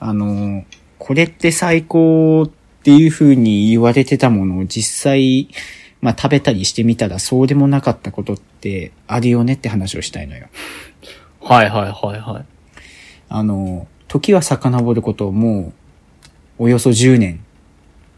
あの、これって最高っていう風に言われてたものを実際、まあ食べたりしてみたらそうでもなかったことってあるよねって話をしたいのよ。はいはいはいはい。あの、時は遡ることもう、およそ10年。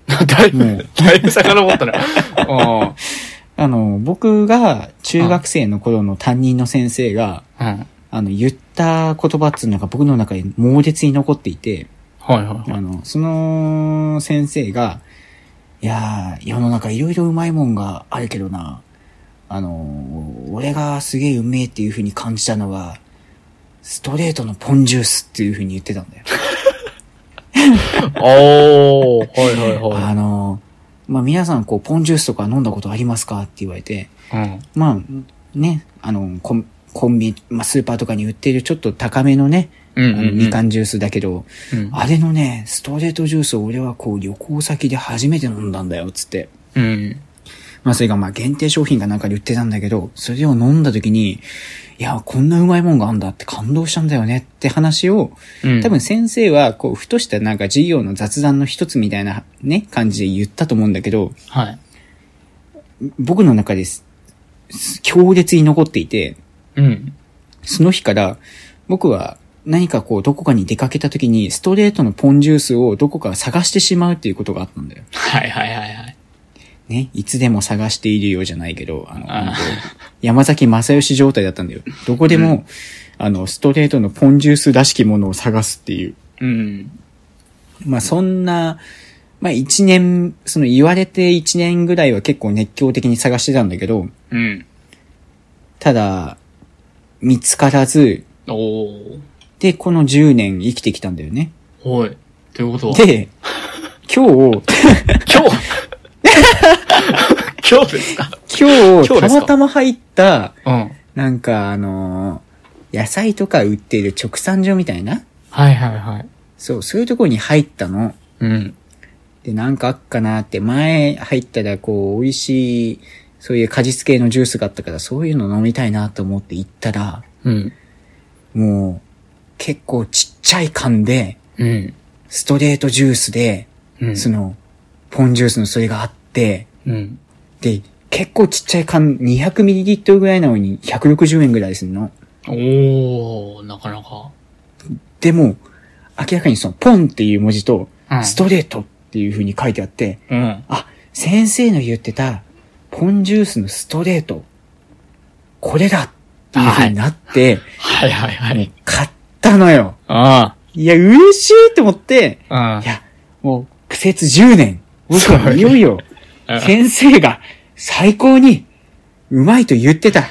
だいぶ、だいぶ遡ったね。あ あの、僕が中学生の頃の担任の先生が、あ。うん。あの、言った言葉っていうのが僕の中に猛烈に残っていて、はいはいはい。あの、その先生が、いやー、世の中いろいろうまいもんがあるけどな、あの、俺がすげえうめえっていう風に感じたのは、ストレートのポンジュースっていう風に言ってたんだよ。おー、はいはいはあの、まあ、皆さんこう、ポンジュースとか飲んだことありますか？って言われて、い。うん。まあ、ね、あの、コンコンビ、まあ、スーパーとかに売ってるちょっと高めのね、うんうんうんあのみかんジュースだけど、うん。あれのね、ストレートジュースを俺はこう旅行先で初めて飲んだんだよ、つって。うん。まあそれがまあ限定商品がなんかで売ってたんだけど、それを飲んだ時に、いや、こんなうまいもんがあんだって感動したんだよねって話を、うん。多分先生はこう、ふとしたなんか授業の雑談の一つみたいなね、感じで言ったと思うんだけど、はい。僕の中です、強烈に残っていて、うん。その日から僕は何かこう、どこかに出かけた時にストレートのポンジュースをどこか探してしまうっていうことがあったんだよ。はいはいはいはい。ね、いつでも探しているようじゃないけど、あの、あ山崎正義状態だったんだよ。どこでも、あの、ストレートのポンジュースらしきものを探すっていう。うん。まあ、そんな、まあ、一年、その言われて一年ぐらいは結構熱狂的に探してたんだけど、うん。ただ、見つからず、おー。で、この10年生きてきたんだよね。はい。ということ？はで、今日、今日？今日ですか？今日、たまたま入った、うん。なんかあのー野菜とか売っている直産所みたいな？はいはいはい。そう、そういうところに入ったの。うん。で、なんかあっかなって、前入ったらこう、美味しい、そういう果実系のジュースがあったから、そういうの飲みたいなと思って行ったら、うん。もう、結構ちっちゃい缶で、うん。ストレートジュースで、うん。その、ポンジュースのそれがあって、うん。で、結構ちっちゃい缶 200ml ぐらいなのに160円ぐらいするの。おー、なかなか。でも、明らかにその、ポンっていう文字とう、んストレートっていう風に書いてあって、うん。あ、先生の言ってた、ポンジュースのストレート、これだっていう風になって、はいはいはもうい。買ったのよ。あいや、嬉しいって思って、あ。いや、もう、苦節10年、僕はいよいよ、うん。先生が最高にうまいと言ってた、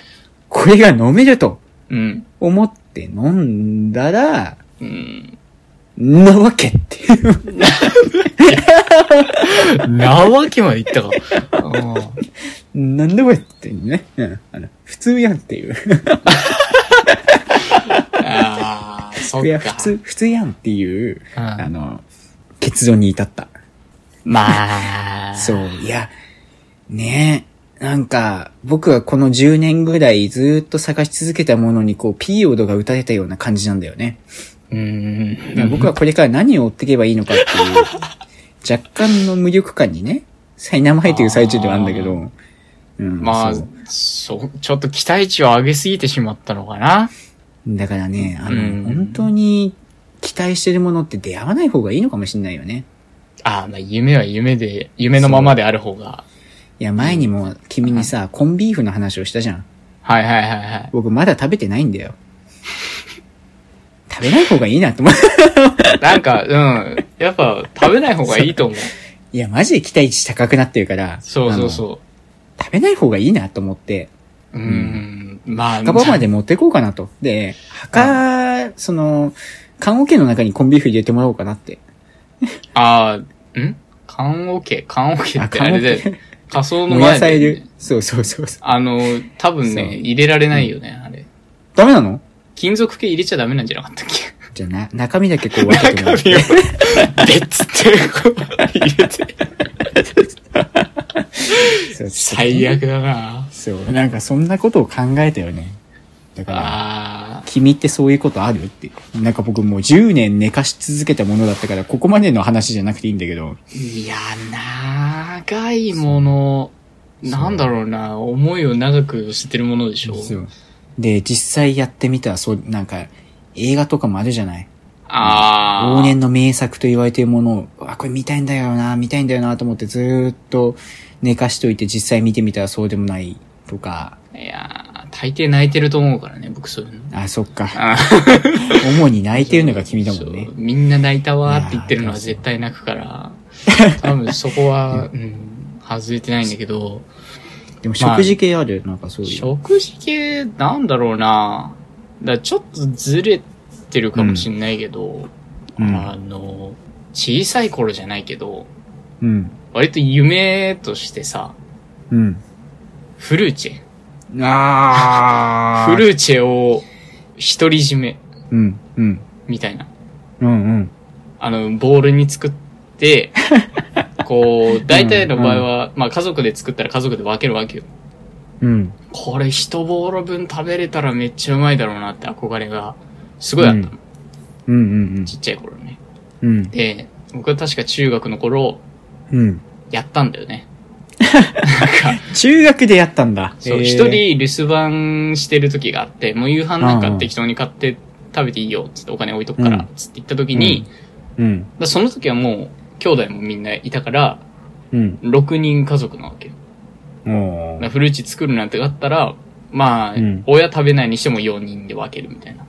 これが飲めるとうん。思って飲んだら、うん。なわけっていう。なわけまで言ったか。あなんだこれってね。うん。あの、普通やんっていう。あー、そいや、っか。普通、普通やんっていう、うんあの、結論に至った。まあ。そう、いや、ねえ、なんか、僕はこの10年ぐらいずーっと探し続けたものにこう、ピーオドが打たれたような感じなんだよね。うん。僕はこれから何を追っていけばいいのかっていう、若干の無力感にね、苛まれてる最中ではあるんだけど、うん、まあそう、ちょっと期待値を上げすぎてしまったのかな。だからね、あの、うん本当に期待してるものって出会わない方がいいのかもしれないよね。ああ、まあ夢は夢で、夢のままである方が。いや、前にも君にさ、コンビーフの話をしたじゃん。はいはいはいはい。僕まだ食べてないんだよ。食べない方がいいなと思う。なんか、うん。やっぱ食べない方がいいと思う。いや、マジで期待値高くなってるから。そうそうう。そ食べない方がいいなと思って、う。うん。まあ、墓場まで持ってこうかなと。で、墓、その、缶桶の中にコンビーフ入れてもらおうかなって。ああ、ん？缶オケ缶オケってあれ缶で桶、仮想の前で。そうそうそうそう。あの、多分ね、入れられないよね、あれ。ダメなの？金属系入れちゃダメなんじゃなかったっけ？じゃあな、中身だけこう分けてもらっ中身を、て。でって、こう入れて。最。悪だなそう、なんかそんなことを考えたよね。だから、あ君ってそういうことあるって。なんか僕もう10年寝かし続けたものだったから、ここまでの話じゃなくていいんだけど。いや、長いもの、なんだろうな、思いを長く捨てるものでしょ。そう。で、実際やってみたら、そう、なんか、映画とかもあるじゃない？ああ。往年の名作と言われているものを、あ、これ見たいんだよな、見たいんだよなと思ってずーっと寝かしといて実際見てみたらそうでもないとか、いやー、大抵泣いてると思うからね、僕そういうの。あ、そっか。あ主に泣いてるのが君だもんね。みんな泣いたわーって言ってるのは絶対泣くから、多分そこは、うん、外れてないんだけど、でも食事系ある、なんかそういう。食事系、なんだろうなだからちょっとずれてるかもしんないけど、うんあの、小さい頃じゃないけど、うん。割と夢としてさ、うん。フルーチェ。あー。フルーチェを独り占めうん、うん。みたいな。うん、うん。あの、ボールに作って、こう、大体の場合は、まあ家族で作ったら家族で分けるわけよ。うん。これ一ボール分食べれたらめっちゃうまいだろうなって憧れが、すごいあったの。うん、うん、ちっちゃい頃ね。うん。うん。で、僕は確か中学の頃、うん。やったんだよね。中学でやったんだ。そう、一、人留守番してる時があって、もう夕飯なんか適当に買って食べていいよ、つってお金置いとくからうん、つって言った時に、うん。だその時はもう、兄弟もみんないたから、うん。6人家族なわけよ。おだからー。フルーチ作るなんてあったら、まあ、うん親食べないにしても4人で分けるみたいな。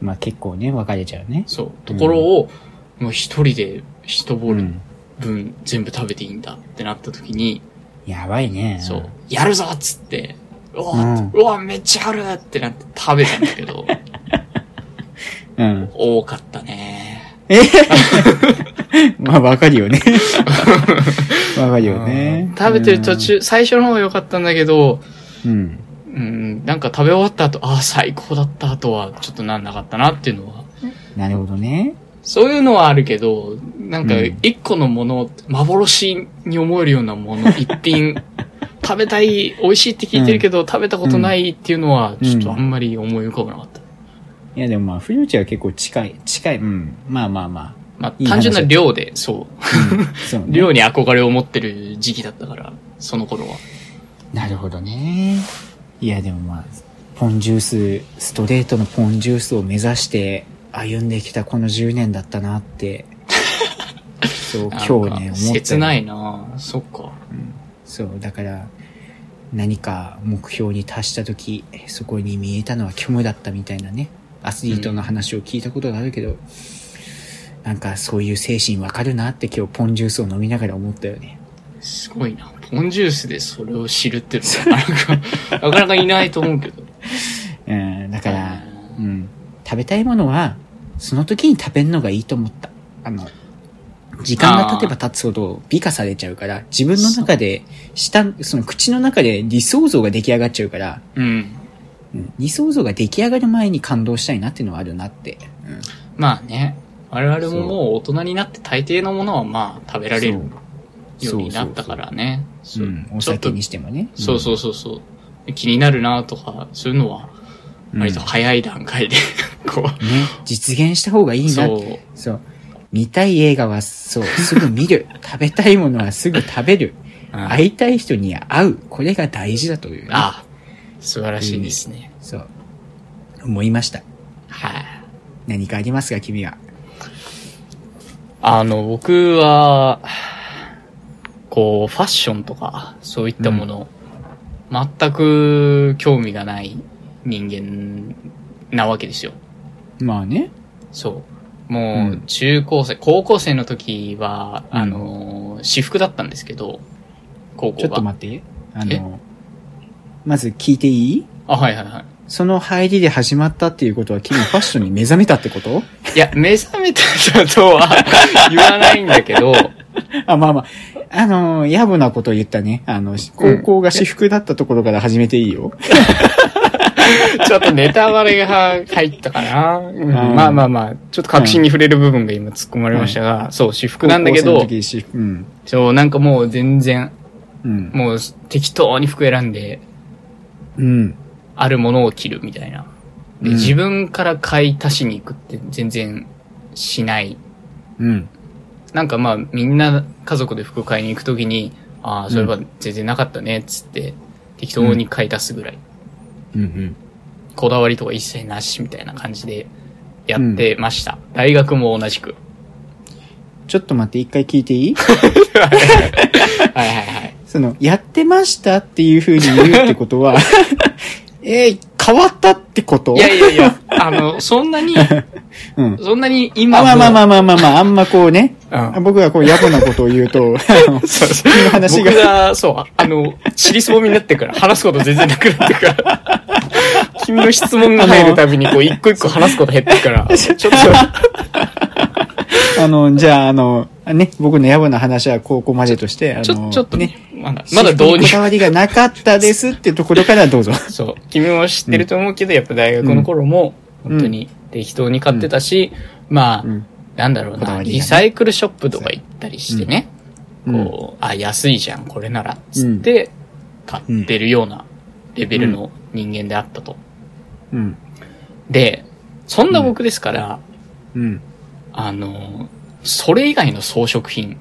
まあ結構ね、分かれちゃうね。そう。ところを、もう一人で一ボールうん。分全部食べていいんだってなった時に、やばいね。そう、やるぞっつって、うわ、うんうわ、めっちゃあるってなって食べたんだけど、うん。多かったね。まあ分かるよね。分かるよね。食べてる途中、最初の方が良かったんだけど、うん。うん、なんか食べ終わった後、ああ、最高だった後は、ちょっとなんなかったなっていうのは。なるほどね。そういうのはあるけど、なんかうん、一個のもの、幻に思えるようなもの、一品、食べたい、美味しいって聞いてるけど、食べたことないっていうのは、ちょっとあんまり思い浮かばなかった。いやでもまあ、フルーチェは結構近い、近い、うん。まあまあままあ、いい話単純な量で、そう。あ。うん、そうね。量に憧れを持ってる時期だったから、その頃は。なるほどね。いやでもまあ、ポンジュース、ストレートのポンジュースを目指して歩んできたこの10年だったなって。そう、今日ね、思ったよ。切ないなそっか。そう、だから、何か目標に達した時、そこに見えたのは虚無だったみたいなね、アスリートの話を聞いたことがあるけど、なんかそういう精神わかるなって今日ポンジュースを飲みながら思ったよね。すごいな。ポンジュースでそれを知るっていうのは、なかなか、なかなかいないと思うけど。うん、だから、うん、食べたいものは、その時に食べるのがいいと思った。あの、時間が経てば経つほど美化されちゃうから、自分の中で、下、その口の中で理想像が出来上がっちゃうから、うん。うん理想像が出来上がる前に感動したいなっていうのはあるなって。うんまあね、我々ももう大人になって大抵のものはまあ食べられるようになったからね。そううん、お酒にしてもね。そうそうそうそう。気になるなとか、そういうのは、うん割と早い段階で、こう、ね、実現した方がいいな。そう。そう。見たい映画は、そう、すぐ見る。食べたいものはすぐ食べる。うん会いたい人には会う。これが大事だという、ね。あ素晴らしいですね。そう。思いました。はい。何かありますか、君は？あの、僕は、こう、ファッションとか、そういったもの、全く興味がない人間なわけですよ。まあね。そう。もう、うん中高生、高校生の時は、うんあの、私服だったんですけど、高校が。ちょっと待って。あの、まず聞いていい？あ、はいはいはい。その入りで始まったっていうことは、君ファッションに目覚めたってこと？いや、目覚めたとは 言わないんだけど、あ、まあまあ。あの、野暮なことを言ったね。あの、高校が私服だったところから始めていいよ。ちょっとネタバレが入ったかな。うんんまあまあまあ、ちょっと確信に触れる部分が今突っ込まれましたが、そう、私服なんだけど高校生の、時私服うん。そう、なんかもう全然、うん。もう適当に服選んで、うん。あるものを着るみたいなで、自分から買い足しに行くって全然しない。うん。なんかまあみんな家族で服買いに行くときに、ああ、そういえば全然なかったね、っつって適当に買い足すぐらい。うんうん。こだわりとか一切なしみたいな感じでやってました。大学も同じく。ちょっと待って、一回聞いていい？はいはいはい。その、やってましたっていう風に言うってことは、えー変わったってこと？いやいやいや、あの、そんなに、うん。そんなに今まあまあまあまあまあまあ、あんまこうね、うん。僕がこう野暮なことを言うと、あのそうそう。君の話僕が、が、そう、あの、尻すぼみになってから、話すこと全然なくなってから、君の質問が入るたびに、こう、一個一個話すこと減ってくから、ちょっと、あの、じゃあ、あの、ね、僕の野暮な話はここまでとして、あの、ちょ、ちょっとねね、、まだ、まだ導入私服にこ、だわりがなかったですってところからどうぞ。そう、君も知ってると思うけど、やっぱ大学の頃も、うん。本当に適当に買ってたし、まあ、うん。なんだろうな、リサイクルショップとか行ったりしてね、う。んこう、あ、安いじゃん、これなら、つって、買ってるようなレベルの人間であったと。うん。で、そんな僕ですから、うん。あの、それ以外の装飾品、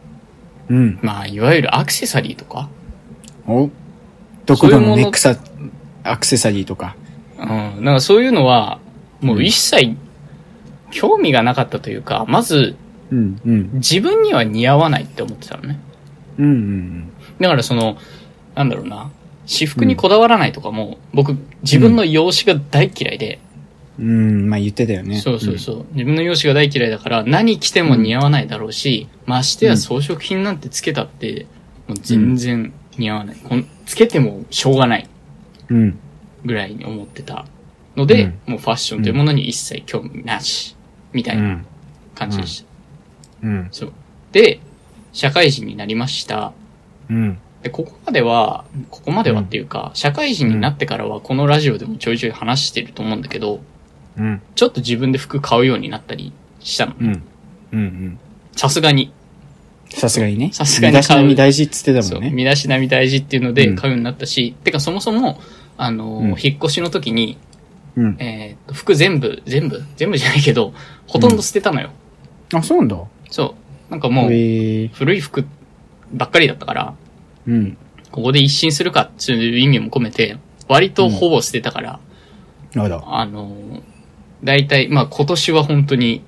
うん。まあ、いわゆるアクセサリーとか、おどこでもネックサ、アクセサリーとか。うん、なんかそういうのは、もう一切、興味がなかったというか、まず、うん。うん。自分には似合わないって思ってたのね。うん。うん。だからその、なんだろうな、私服にこだわらないとかも、僕、自分の容姿が大嫌いで、うん。まあ言ってたよね。そうそうそう、自分の容姿が大嫌いだから、何着ても似合わないだろうし、ましてや装飾品なんてつけたって、もう全然似合わない。こんつけてもしょうがないうん。うん。ぐらいに思ってたので、うんもうファッションというものに一切興味なし、みたいな感じでした。うん。そう。で、社会人になりました。うん。で、ここまでは、ここまではっていうか、社会人になってからはこのラジオでもちょいちょい話してると思うんだけど、うん。ちょっと自分で服買うようになったりしたの。うん。うん。さすがに。さすがにね。さすがに身だしなみ大事っつってた。もんね。身だしなみ大事っていうのでうん買うようになったし、てかそもそも、あのーうん引っ越しの時に、うん。えーっと、服全部、全部全部じゃないけど、ほとんど捨てたのよ。あ、そうなんだ。そう。なんかもう。古い服ばっかりだったから、うん。ここで一新するかっていう意味も込めて、割とほぼ捨てたから、あら。あのー、大体、まあ今年は本当に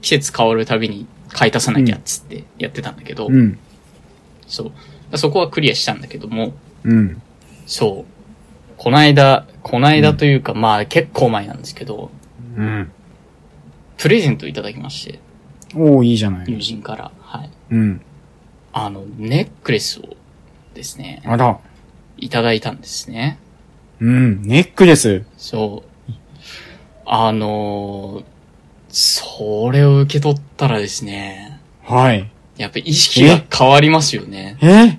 季節変わるたびに買い足さなきゃっつってやってたんだけど、うん。そう。そこはクリアしたんだけども、うん。そう。こないだ、こないだというか、まあ結構前なんですけど、うん。プレゼントいただきまして、おー、いいじゃな友い。人から、はい。うん。あの、ネックレスをですね、あら。いただいたんですね。うん。ネックレス。そう。あのーそれを受け取ったらですね、はい。やっぱ意識が変わりますよね。え？え？なんか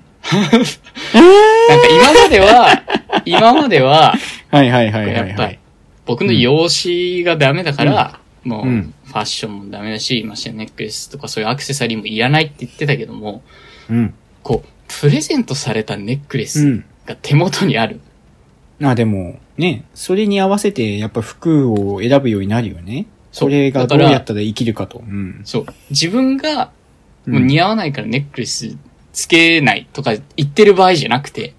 今までは、今までは、はいはいはいはやっぱり。僕の容姿がダメだから、もう、うんファッションもダメだし、ましてやネックレスとかそういうアクセサリーもいらないって言ってたけども、うん。こう、プレゼントされたネックレうスん。が手元にある。あ、でも、ね、それに合わせて、やっぱ服を選ぶようになるよね。それがどうやったら生きるかと。うん。そう。自分が、うんもう似合わないからネックレスつけないとか言ってる場合じゃなくて、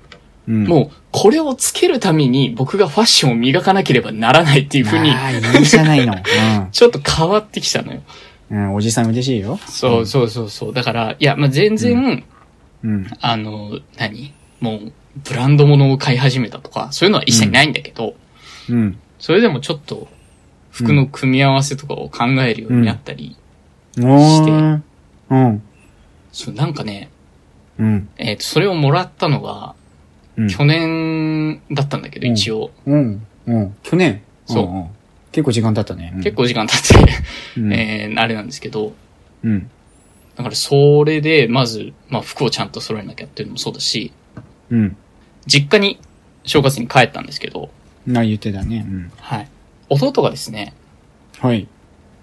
うん。もう、これをつけるために僕がファッションを磨かなければならないっていう風に、ああ、いいじゃないの。ちょっと変わってきたのよ。うん。うん、おじさん嬉しいよ。そうそうそうそう。だから、いや、まあ、全然、うん。あの、何？もう、ブランド物を買い始めたとか、そういうのは一切ないんだけど、うん。それでもちょっと、服の組み合わせとかを考えるようになったり、おー。うん。そう、なんかね、うん。えっ、と、それをもらったのが、うん。去年だったんだけど、うん一応。うん。うん。去年？そうんん結構時間経ったね。うん結構時間経って、うん。えー、あれなんですけど、うん。だからそれで、まず、まあ服をちゃんと揃えなきゃっていうのもそうだし、うん。実家に正月に帰ったんですけど、な、言ってたね。うん。はい。弟がですね、はい。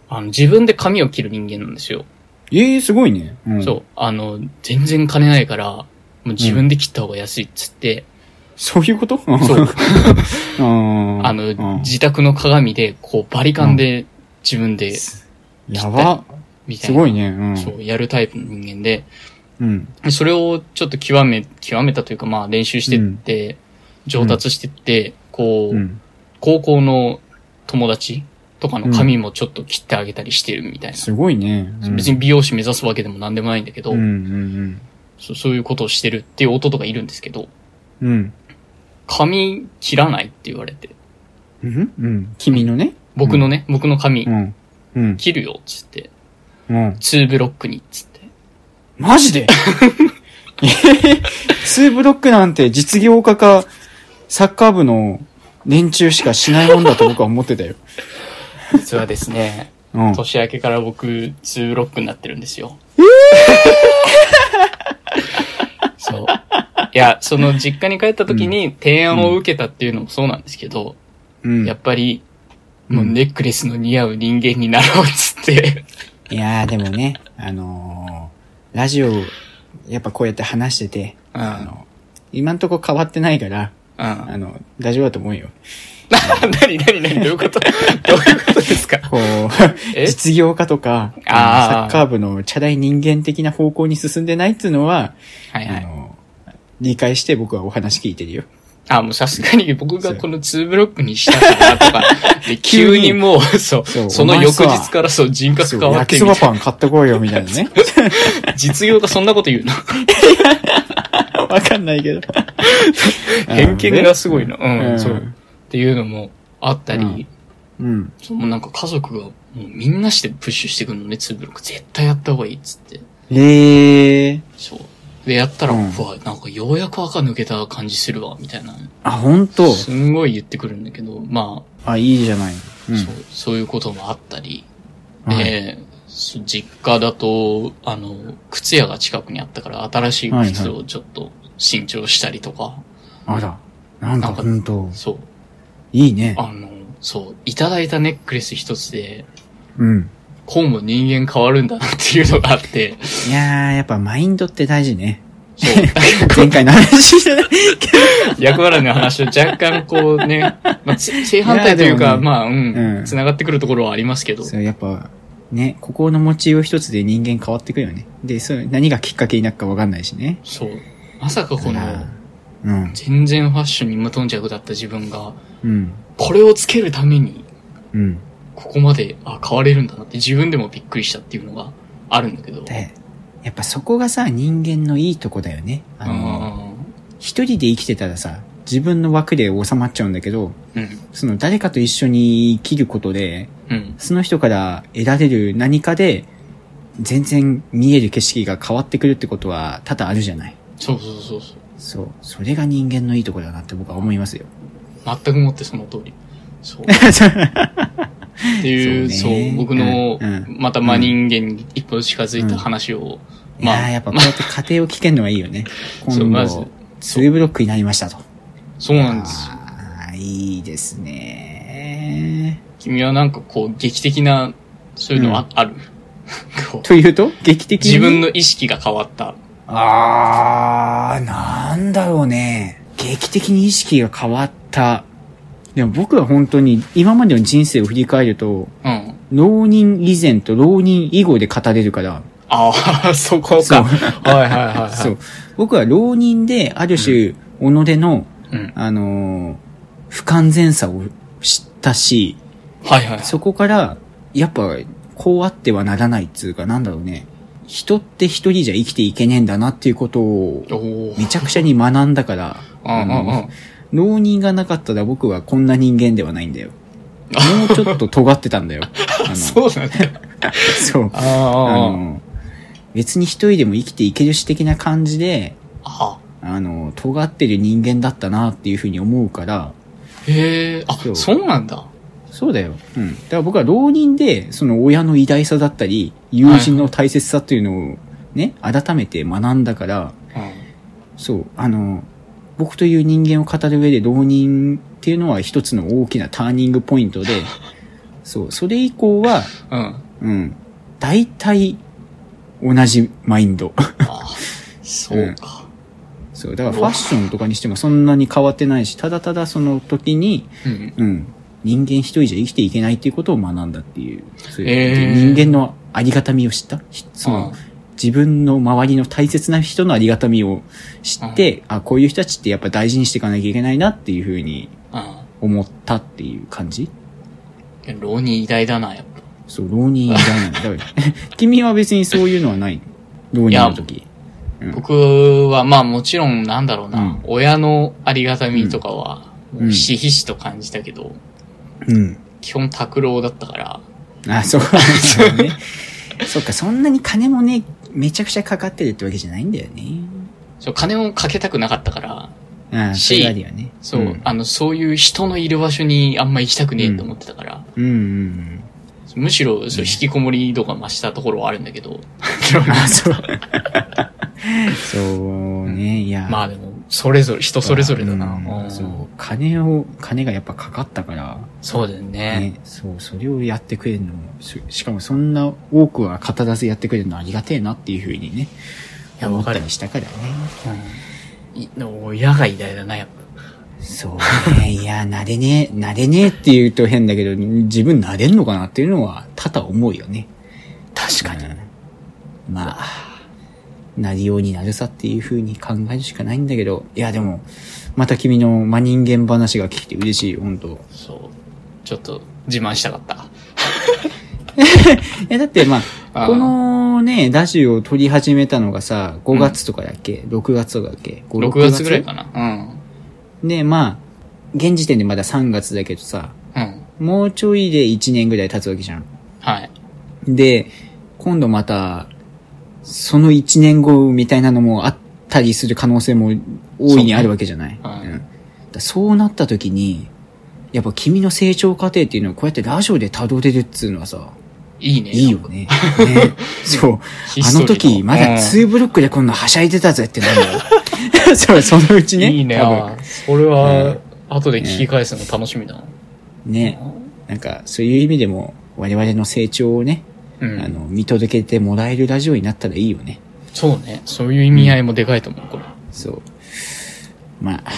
あの、自分で髪を切る人間なんですよ。ええ、すごいね。うん。そう。あの、全然金ないから、もう自分で切った方が安いっつって、そういうこと？そう。うんあの、うん自宅の鏡で、こう、バリカンで自分で、やば。みたいな。すごいね。うん。そう、やるタイプの人間で、うん。それをちょっと極め、極めたというか、まあ練習してって、上達してって、こう、うん。高校の友達とかの髪もちょっと切ってあげたりしてるみたいな。すごいね。うん別に美容師目指すわけでも何でもないんだけど、うんうんそそういうことをしてるっていう弟がいるんですけど、うん。うん。髪切らないって言われて、うん？うん。君のね？僕のね、僕の髪うん。うん。切るよっつって、うん。2ブロックにっつって。マジで？えーツーブロックなんて実業家か、サッカー部の連中しかしないもんだと僕は思ってたよ。実はですね、うん。年明けから僕、2ブロックになってるんですよ。そう。いや、その実家に帰った時に提案を受けたっていうのもそうなんですけど、うん。やっぱり、もうネックレスの似合う人間になろうっつって。いやーでもね、あのー、ラジオ、やっぱこうやって話してて、うん。あの、今んとこ変わってないから、うん。あの、大丈夫だと思うよ。なになになにどういうこと？どういうことですか？こう、え？実業家とか、サッカー部のチャラい人間的な方向に進んでないっていうのは、はいはい。あの、理解して僕はお話聞いてるよ。あ、もうさすがに 僕がこの2ブロックにしたからとか、で急にもう、そう、そうその翌日からそう人格変わっ焼きそばパン買ってこいよみたいなね。な。実業がそんなこと言うの？わかんないけど。偏見がすごいな。うん、うんそう。っていうのもあったり、うん。そうもうなんか家族がもうみんなしてプッシュしてくるのね、2ブロック。絶対やった方がいいっつって。へえ。そう。で、やったら、ううんわ、なんかようやく赤抜けた感じするわ、みたいな。あ、本当？すんごい言ってくるんだけど、まあ、いいじゃない。あ、うんそう、そういうこともあったり、はい実家だと、あの、靴屋が近くにあったから、新しい靴をちょっと新調したりとか、あら。なんかなんか本当？そう、いいね。あの、そう、いただいたネックレス一つで、うん。こうも人間変わるんだなっていうのがあって、いやー、やっぱマインドって大事ね。そう、前回の話じゃない役払いの話を若干こうね、まあ、つ 正反対というか、ねまあ、うんう、ん繋がってくるところはありますけど、そう、やっぱ、ね、心の持ちよう一つで人間変わってくるよね。で、そう、何がきっかけになるかわかんないしね。そう。まさかこの、うん。全然ファッションに無頓着だった自分が、うん。これをつけるために、うん。ここまで、あ、変われるんだなって自分でもびっくりしたっていうのがあるんだけど。で、やっぱそこがさ、人間のいいとこだよね。あの、あ一人で生きてたらさ、自分の枠で収まっちゃうんだけど、ーうん。その誰かと一緒に生きることで、うん。その人から得られる何かで、全然見える景色が変わってくるってことは多々あるじゃない。そうそうそうそう。そう。それが人間のいいとこだなって僕は思いますよ。全くもってその通り。そう。っていう、そそう僕の、また真人間に一歩近づいた話を、いやーやっぱこうやって家庭を聞けるのはいいよね。そう今まず度、ツーブロックになりましたと。そうなんですよ。あーいいですね。君はなんかこう、劇的な、そういうのあ,、ある？というと？劇的に？自分の意識が変わった。あー、なんだろうね。劇的に意識が変わった。でも僕は本当に今までの人生を振り返ると、うん。浪人以前と浪人以後で語れるから、ああ、そこそうか。はいはいはい、はい。そう。僕は浪人である種、己の、うん。あのー不完全さを知ったし、はいはい。そこから、やっぱ、こうあってはならないっつうか、なんだろうね。人って一人じゃ生きていけねえんだなっていうことを。めちゃくちゃに学んだから、うんうんうんの浪人がなかったら僕はこんな人間ではないんだよ。もうちょっと尖ってたんだよ。あのそうなんだ。そう。あああ。の、別に一人でも生きていけるし的な感じで、ああの、尖ってる人間だったなっていうふうに思うから、へえ、あそ、うそうなんだ。そうだよ。うん。だから僕は浪人で、その親の偉大さだったり、友人の大切さっていうのをね、改めて学んだから、うん。そう、あの、僕という人間を語る上で浪人っていうのは一つの大きなターニングポイントで、そう、それ以降は、うん。うん、大体同じマインド。あそうか。そう、だからファッションとかにしてもそんなに変わってないし、ただただその時に、うん。うん、人間一人じゃ生きていけないっていうことを学んだっていう、そういう、えー人間のありがたみを知った？ひその、うん自分の周りの大切な人のありがたみを知って、あ、こういう人たちってやっぱ大事にしていかなきゃいけないなっていうふうにう思ったっていう感じ？ん。浪人偉大だな、やっぱ。そう、浪人偉大なんだ。君は別にそういうのはない？浪人の時。うん僕は、まあもちろん、なんだろうな、うん親のありがたみとかは、ひしひしと感じたけど、うん。基本拓郎だったから、あ、そうなんだよね。そっか、そんなに金もね、めちゃくちゃかかってるってわけじゃないんだよね。そう金をかけたくなかったから、ああ、そあるよね。そう、んあの、そういう人のいる場所にあんま行きたくねえと思ってたから、うんうんむしろ、そう、引きこもり度が増したところはあるんだけど、うん。あ、そう。そうね、いや。まあでも、それぞれ、人それぞれだな。うんうんそう。金を、金がやっぱかかったから、そうだよね。ね、そう、それをやってくれるのも、ししかもそんな多くは語らずやってくれるのありがてえなっていうふうにね、いや思ったりしたからね。うんい親が偉大だな、やっぱ。そうね。いや、なれねえ、なれねえって言うと変だけど、自分なれんのかなっていうのは多々思うよね。確かに。うんまあ、なりようになるさっていう風に考えるしかないんだけど、いやでも、また君の真人間話が聞けて嬉しいよ、本当そう。ちょっと、自慢したかった。え、だってまあ、このね、ラジオを撮り始めたのがさ、5月とかだっけ、?6 月とかだっけ ?5 6月？ぐらいかな。で、まあ、現時点でまだ3月だけどさ、うん。うん。もうちょいで1年ぐらい経つわけじゃん。はい。で、今度また、その1年後みたいなのもあったりする可能性も大いにあるわけじゃない？そうんそうなった時に、やっぱ君の成長過程っていうのをこうやってラジオで辿れるっつうのはさ、いいね。いいよね。ね そう。あの時、まだ2ブロックでこんなはしゃいでたぜってなんだよ。そう、そのうちね。いいね。それは、後で聞き返すの楽しみだな。ね。なんか、そういう意味でも、我々の成長をね、うん。あの、見届けてもらえるラジオになったらいいよね。そうね。そういう意味合いもでかいと思う、これ。そう。まあ、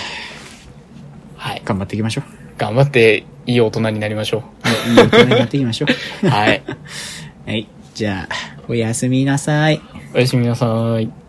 はい。頑張っていきましょう。頑張って、いい大人になりましょいい大人になっていきましょう。はい。う。はい。じゃあ、おやすみなさい。おやすみなさい。